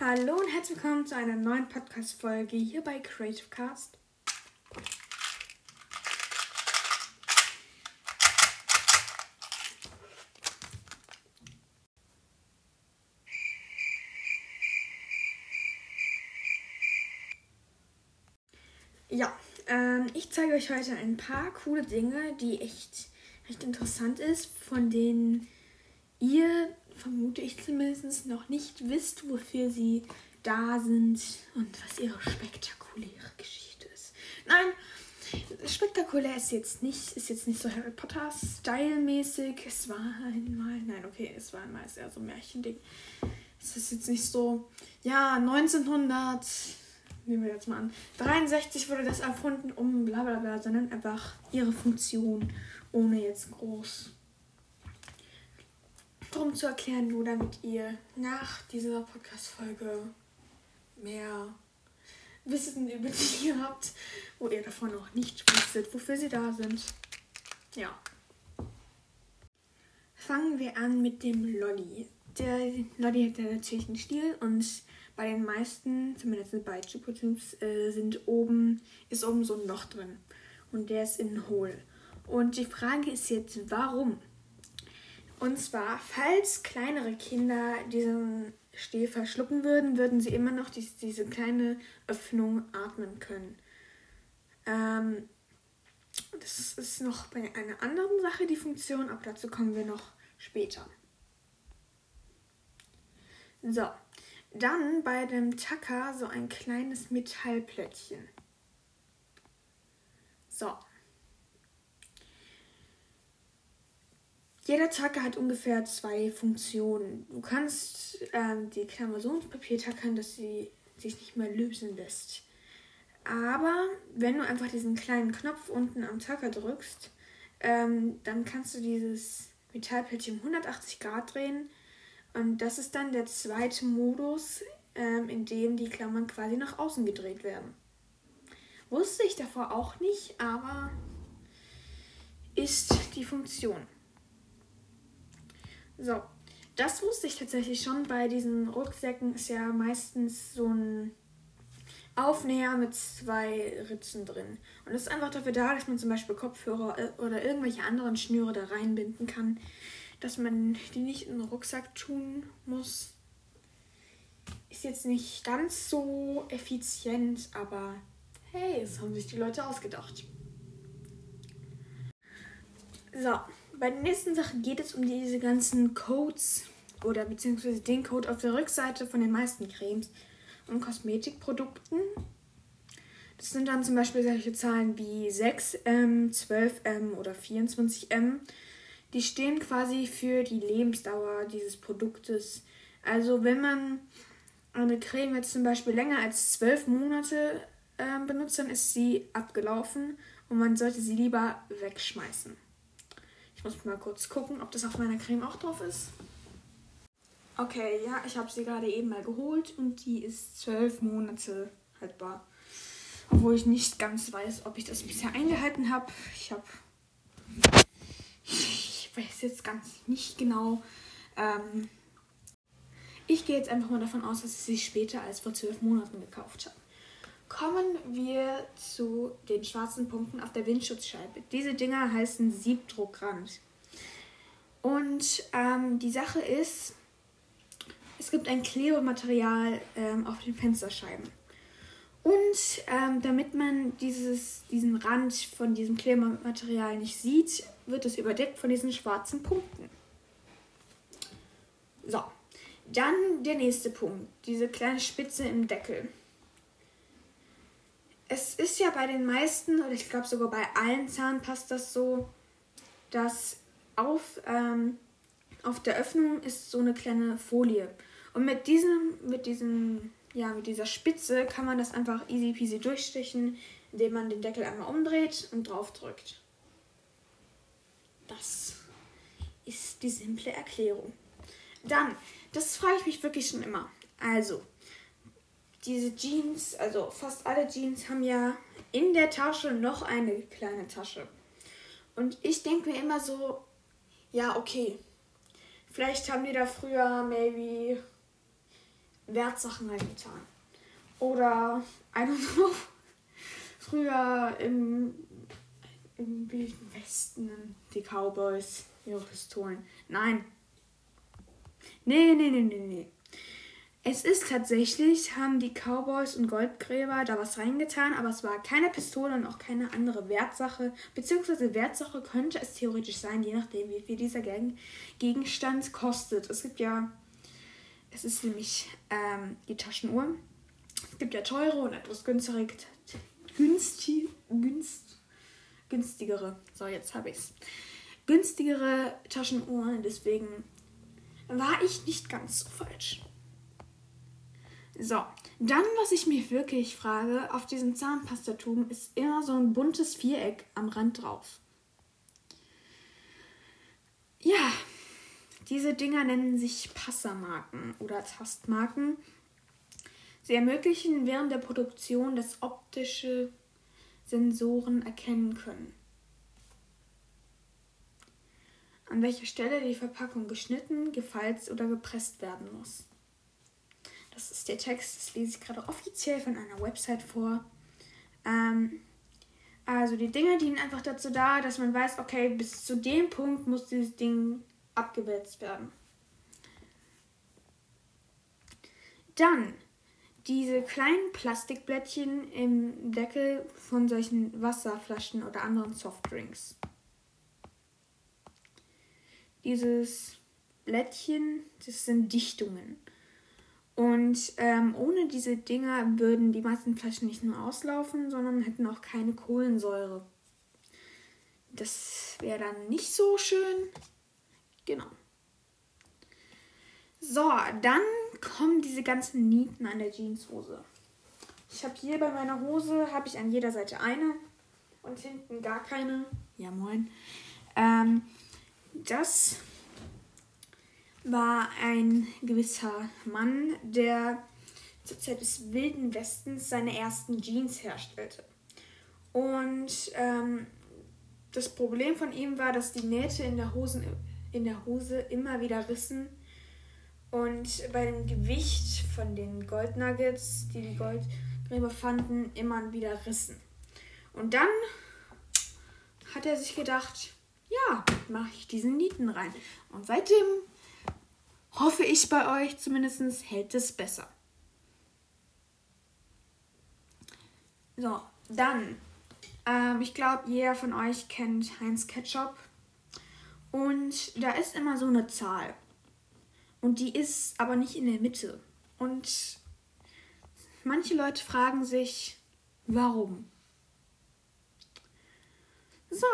Hallo und herzlich willkommen zu einer neuen Podcast-Folge hier bei Creative Cast. Ja, ähm, ich zeige euch heute ein paar coole Dinge, die echt recht interessant ist, von denen ihr, vermute ich zumindest, noch nicht wisst, wofür sie da sind und was ihre spektakuläre Geschichte ist. Nein, spektakulär ist jetzt nicht, ist jetzt nicht so Harry Potter Style-mäßig. Es war einmal, nein, okay, es war einmal eher so ein Märchending. Es ist jetzt nicht so, ja, 1900 nehmen wir jetzt mal an, 63 wurde das erfunden, um bla bla bla, sondern einfach ihre Funktion, ohne jetzt groß drum zu erklären, nur damit ihr nach dieser Podcast-Folge mehr Wissen über die habt, wo ihr davon noch nicht wusstet, wofür sie da sind. Ja. Fangen wir an mit dem Lolli. Der Lolli hat ja natürlich einen Stiel und bei den meisten, zumindest bei Chipotubes, äh, sind oben, ist oben so ein Loch drin. Und der ist innen hohl. Und die Frage ist jetzt, warum? Und zwar, falls kleinere Kinder diesen Stiel verschlucken würden, würden sie immer noch dies, diese kleine Öffnung atmen können. Ähm, das ist noch bei einer anderen Sache die Funktion, aber dazu kommen wir noch später. So, dann bei dem Tacker so ein kleines Metallplättchen. So. Jeder Tacker hat ungefähr zwei Funktionen. Du kannst ähm, die Klammer so ins Papier tackern, dass sie sich nicht mehr lösen lässt. Aber wenn du einfach diesen kleinen Knopf unten am Tacker drückst, ähm, dann kannst du dieses Metallplättchen um 180 Grad drehen und das ist dann der zweite Modus, ähm, in dem die Klammern quasi nach außen gedreht werden. Wusste ich davor auch nicht, aber ist die Funktion. So, das wusste ich tatsächlich schon. Bei diesen Rucksäcken ist ja meistens so ein Aufnäher mit zwei Ritzen drin. Und das ist einfach dafür da, dass man zum Beispiel Kopfhörer äh, oder irgendwelche anderen Schnüre da reinbinden kann dass man die nicht in den Rucksack tun muss. Ist jetzt nicht ganz so effizient, aber hey, das haben sich die Leute ausgedacht. So, bei der nächsten Sache geht es um diese ganzen Codes oder beziehungsweise den Code auf der Rückseite von den meisten Cremes und Kosmetikprodukten. Das sind dann zum Beispiel solche Zahlen wie 6M, 12M oder 24M die stehen quasi für die Lebensdauer dieses Produktes. Also wenn man eine Creme jetzt zum Beispiel länger als zwölf Monate äh, benutzt, dann ist sie abgelaufen und man sollte sie lieber wegschmeißen. Ich muss mal kurz gucken, ob das auf meiner Creme auch drauf ist. Okay, ja, ich habe sie gerade eben mal geholt und die ist zwölf Monate haltbar. Obwohl ich nicht ganz weiß, ob ich das bisher eingehalten habe. Ich habe weiß jetzt ganz nicht genau. Ähm, ich gehe jetzt einfach mal davon aus, dass ich sie später als vor zwölf Monaten gekauft habe. Kommen wir zu den schwarzen Punkten auf der Windschutzscheibe. Diese Dinger heißen Siebdruckrand. Und ähm, die Sache ist, es gibt ein Klebematerial ähm, auf den Fensterscheiben. Und ähm, damit man dieses, diesen Rand von diesem Klebematerial nicht sieht, wird es überdeckt von diesen schwarzen Punkten. So, dann der nächste Punkt, diese kleine Spitze im Deckel. Es ist ja bei den meisten, oder ich glaube sogar bei allen Zahnpastas so, dass auf, ähm, auf der Öffnung ist so eine kleine Folie. Und mit diesem, mit diesem ja, mit dieser Spitze kann man das einfach easy peasy durchstechen, indem man den Deckel einmal umdreht und drauf drückt. Das ist die simple Erklärung. Dann, das frage ich mich wirklich schon immer. Also, diese Jeans, also fast alle Jeans haben ja in der Tasche noch eine kleine Tasche. Und ich denke mir immer so, ja, okay. Vielleicht haben die da früher maybe Wertsachen reingetan. Oder, I don't know, früher im, im Wilden Westen die Cowboys ihre Pistolen. Nein. Nee, nee, nee, nee, nee. Es ist tatsächlich, haben die Cowboys und Goldgräber da was reingetan, aber es war keine Pistole und auch keine andere Wertsache. Beziehungsweise Wertsache könnte es theoretisch sein, je nachdem, wie viel dieser Gegenstand kostet. Es gibt ja, es ist nämlich ähm, die Taschenuhr. Es gibt ja teure und etwas günstigere, günstig, günst, günstigere. So, jetzt habe ich es. Günstigere Taschenuhren, deswegen war ich nicht ganz so falsch. So, dann, was ich mich wirklich frage, auf diesem Zahnpastatum ist immer so ein buntes Viereck am Rand drauf. Ja, diese Dinger nennen sich Passermarken oder Tastmarken. Sie ermöglichen während der Produktion, dass optische Sensoren erkennen können. An welcher Stelle die Verpackung geschnitten, gefalzt oder gepresst werden muss. Das ist der Text, das lese ich gerade offiziell von einer Website vor. Ähm, also die Dinge dienen einfach dazu da, dass man weiß, okay, bis zu dem Punkt muss dieses Ding abgewälzt werden. Dann diese kleinen Plastikblättchen im Deckel von solchen Wasserflaschen oder anderen Softdrinks. Dieses Blättchen, das sind Dichtungen. Und ähm, ohne diese Dinger würden die meisten Flaschen nicht nur auslaufen, sondern hätten auch keine Kohlensäure. Das wäre dann nicht so schön. Genau. So, dann kommen diese ganzen Nieten an der Jeanshose. Ich habe hier bei meiner Hose habe ich an jeder Seite eine und hinten gar keine. Ja moin. Ähm, das war ein gewisser Mann, der zur Zeit des Wilden Westens seine ersten Jeans herstellte. Und ähm, das Problem von ihm war, dass die Nähte in der, Hosen, in der Hose immer wieder rissen. Und bei dem Gewicht von den Goldnuggets, die die Goldgräber fanden, immer wieder rissen. Und dann hat er sich gedacht, ja, mache ich diesen Nieten rein. Und seitdem hoffe ich bei euch zumindest hält es besser. So, dann, ähm, ich glaube, jeder von euch kennt Heinz Ketchup. Und da ist immer so eine Zahl. Und die ist aber nicht in der Mitte. Und manche Leute fragen sich, warum? So,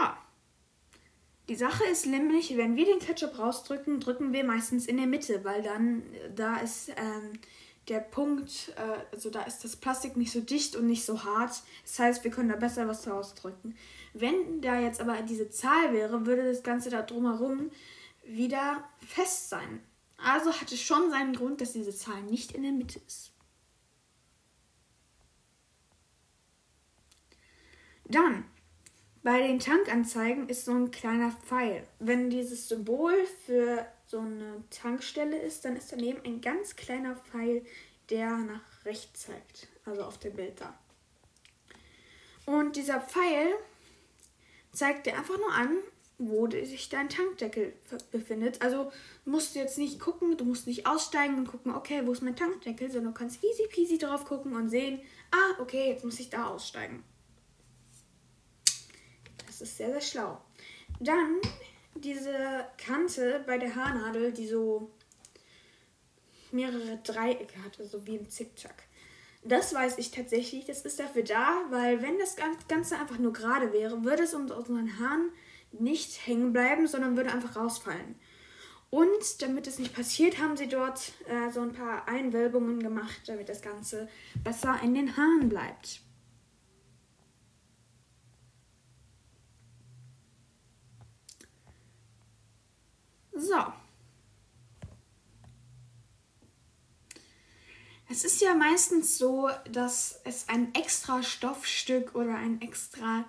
die Sache ist nämlich, wenn wir den Ketchup rausdrücken, drücken wir meistens in der Mitte, weil dann äh, da ist ähm, der Punkt, äh, also da ist das Plastik nicht so dicht und nicht so hart. Das heißt, wir können da besser was rausdrücken. Wenn da jetzt aber diese Zahl wäre, würde das Ganze da drumherum wieder fest sein. Also hat es schon seinen Grund, dass diese Zahl nicht in der Mitte ist. Dann bei den Tankanzeigen ist so ein kleiner Pfeil. Wenn dieses Symbol für so eine Tankstelle ist, dann ist daneben ein ganz kleiner Pfeil, der nach rechts zeigt. Also auf dem Bild da. Und dieser Pfeil zeigt dir einfach nur an, wo sich dein Tankdeckel befindet. Also musst du jetzt nicht gucken, du musst nicht aussteigen und gucken, okay, wo ist mein Tankdeckel, sondern du kannst easy peasy drauf gucken und sehen, ah, okay, jetzt muss ich da aussteigen ist sehr, sehr schlau. Dann diese Kante bei der Haarnadel, die so mehrere Dreiecke hatte, so wie im Zickzack. Das weiß ich tatsächlich. Das ist dafür da, weil wenn das Ganze einfach nur gerade wäre, würde es unter unseren Haaren nicht hängen bleiben, sondern würde einfach rausfallen. Und damit es nicht passiert, haben sie dort äh, so ein paar Einwölbungen gemacht, damit das Ganze besser in den Haaren bleibt. So. Es ist ja meistens so, dass es ein extra Stoffstück oder ein extra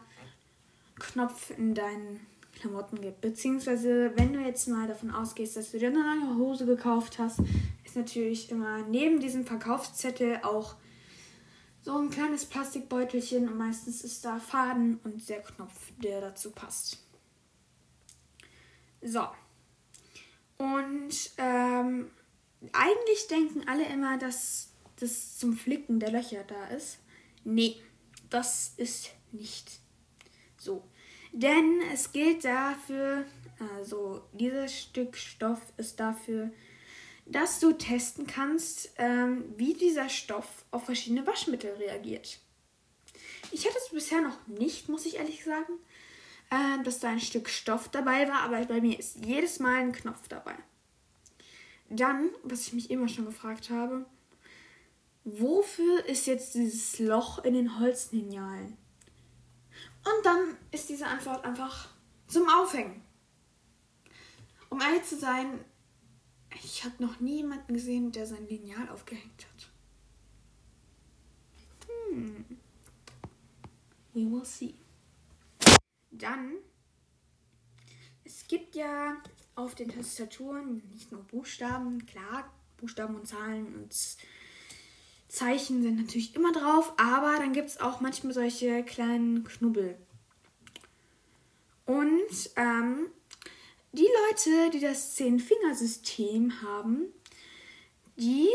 Knopf in deinen Klamotten gibt. Beziehungsweise, wenn du jetzt mal davon ausgehst, dass du dir eine neue Hose gekauft hast, ist natürlich immer neben diesem Verkaufszettel auch so ein kleines Plastikbeutelchen und meistens ist da Faden und der Knopf, der dazu passt. So. Und ähm, eigentlich denken alle immer, dass das zum Flicken der Löcher da ist. Nee, das ist nicht so. Denn es gilt dafür, also dieses Stück Stoff ist dafür, dass du testen kannst, ähm, wie dieser Stoff auf verschiedene Waschmittel reagiert. Ich hatte es bisher noch nicht, muss ich ehrlich sagen, äh, dass da ein Stück Stoff dabei war, aber bei mir ist jedes Mal ein Knopf dabei. Dann, was ich mich immer schon gefragt habe, wofür ist jetzt dieses Loch in den Holzlinealen? Und dann ist diese Antwort einfach zum Aufhängen. Um ehrlich zu sein, ich habe noch nie jemanden gesehen, der sein Lineal aufgehängt hat. Hm. We will see. Dann, es gibt ja auf den Tastaturen nicht nur Buchstaben, klar, Buchstaben und Zahlen und Zeichen sind natürlich immer drauf, aber dann gibt es auch manchmal solche kleinen Knubbel. Und ähm, die Leute, die das Zehn-Fingersystem haben, die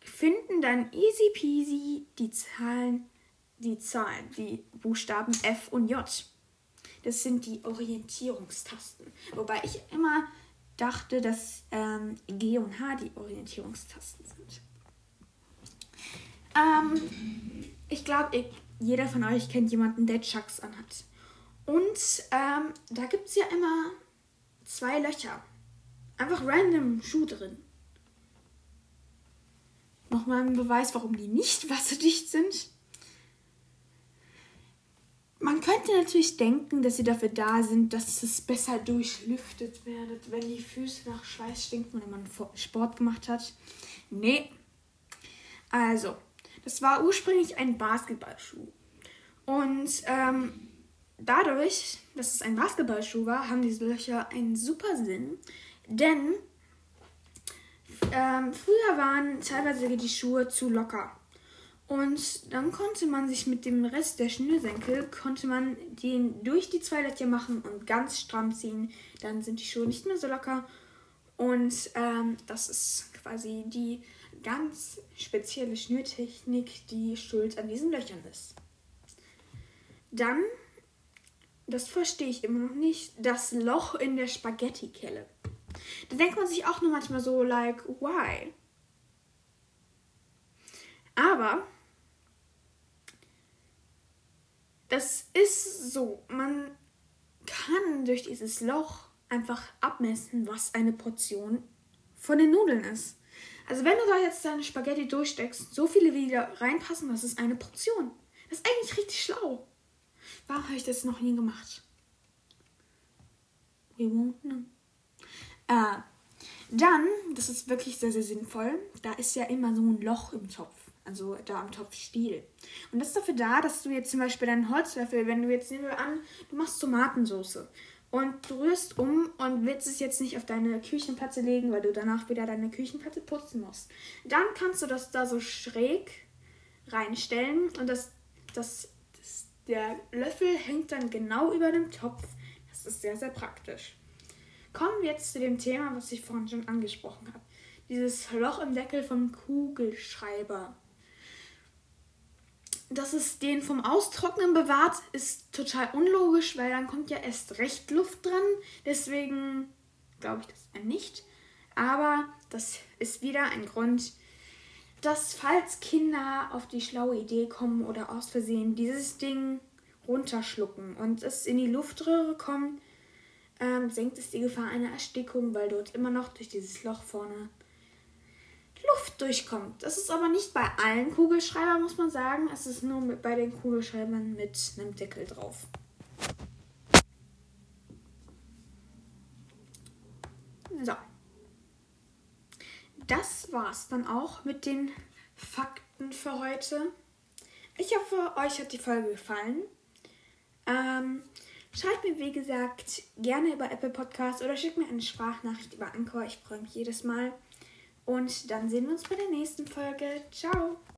finden dann easy peasy die Zahlen, die Zahlen, die Buchstaben F und J. Das sind die Orientierungstasten. Wobei ich immer dachte, dass ähm, G und H die Orientierungstasten sind. Ähm, ich glaube, jeder von euch kennt jemanden, der Chucks anhat. Und ähm, da gibt es ja immer zwei Löcher. Einfach random Schuh drin. Nochmal ein Beweis, warum die nicht wasserdicht sind. Man könnte natürlich denken, dass sie dafür da sind, dass es besser durchlüftet wird, wenn die Füße nach Schweiß stinken, wenn man Sport gemacht hat. Nee. Also, das war ursprünglich ein Basketballschuh. Und ähm, dadurch, dass es ein Basketballschuh war, haben diese Löcher einen super Sinn. Denn ähm, früher waren teilweise die Schuhe zu locker. Und dann konnte man sich mit dem Rest der Schnürsenkel, konnte man den durch die zwei Löcher machen und ganz stramm ziehen. Dann sind die Schuhe nicht mehr so locker. Und ähm, das ist quasi die ganz spezielle Schnürtechnik, die schuld an diesen Löchern ist. Dann, das verstehe ich immer noch nicht, das Loch in der Spaghetti-Kelle. Da denkt man sich auch nur manchmal so, like, why? Aber das ist so, man kann durch dieses Loch einfach abmessen, was eine Portion von den Nudeln ist. Also wenn du da jetzt deine Spaghetti durchsteckst, so viele wie da reinpassen, das ist eine Portion. Das ist eigentlich richtig schlau. Warum habe ich das noch nie gemacht? We won't know. Äh, dann, das ist wirklich sehr, sehr sinnvoll, da ist ja immer so ein Loch im Topf. Also da am Topfstiel. Und das ist dafür da, dass du jetzt zum Beispiel deinen Holzlöffel, wenn du jetzt nehmen wir an, du machst Tomatensauce und du rührst um und willst es jetzt nicht auf deine Küchenplatte legen, weil du danach wieder deine Küchenplatte putzen musst. Dann kannst du das da so schräg reinstellen und das, das, das der Löffel hängt dann genau über dem Topf. Das ist sehr, sehr praktisch. Kommen wir jetzt zu dem Thema, was ich vorhin schon angesprochen habe. Dieses Loch im Deckel vom Kugelschreiber dass es den vom Austrocknen bewahrt, ist total unlogisch, weil dann kommt ja erst recht Luft dran. Deswegen glaube ich das nicht. Aber das ist wieder ein Grund, dass falls Kinder auf die schlaue Idee kommen oder aus Versehen dieses Ding runterschlucken und es in die Luftröhre kommt, ähm, senkt es die Gefahr einer Erstickung, weil dort immer noch durch dieses Loch vorne Luft durchkommt. Das ist aber nicht bei allen Kugelschreibern, muss man sagen. Es ist nur bei den Kugelschreibern mit einem Deckel drauf. So. Das war's dann auch mit den Fakten für heute. Ich hoffe, euch hat die Folge gefallen. Ähm, Schreibt mir, wie gesagt, gerne über Apple Podcast oder schickt mir eine Sprachnachricht über Anchor. Ich freue mich jedes Mal. Und dann sehen wir uns bei der nächsten Folge. Ciao!